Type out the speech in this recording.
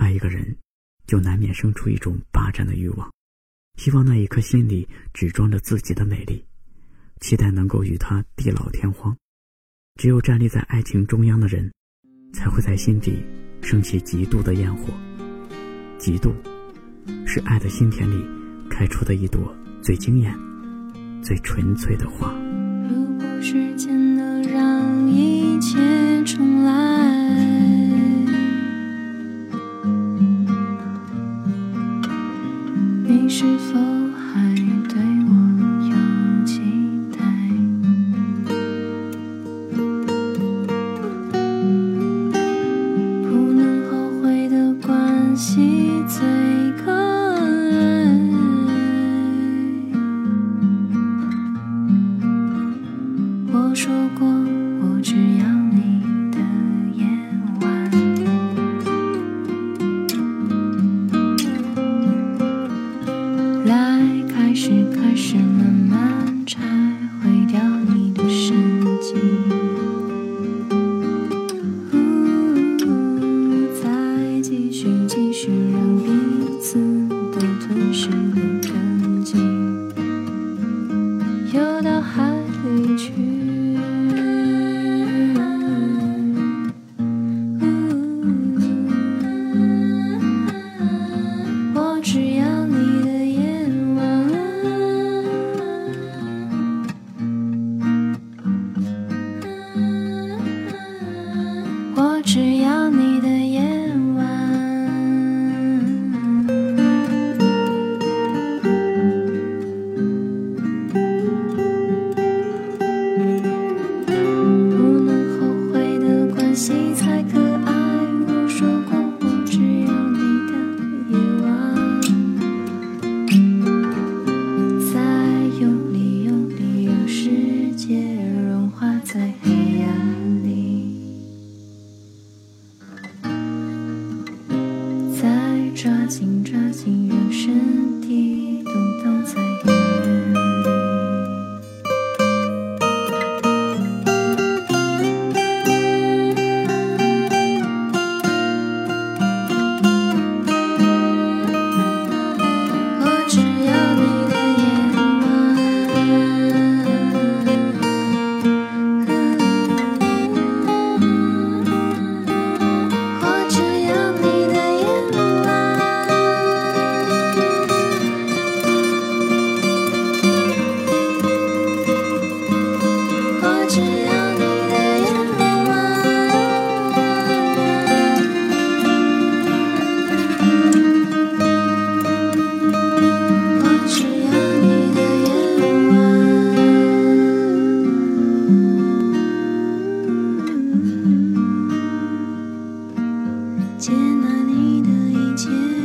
爱一个人，就难免生出一种霸占的欲望，希望那一颗心里只装着自己的美丽，期待能够与他地老天荒。只有站立在爱情中央的人，才会在心底升起极度的焰火。嫉妒，是爱的心田里开出的一朵最惊艳、最纯粹的花。如果时间能让一切你是否还对我有期待？不能后悔的关系最可爱。我说过，长抓紧抓紧，让身体我只要你的愿望我只要你的愿望。接纳你的一切。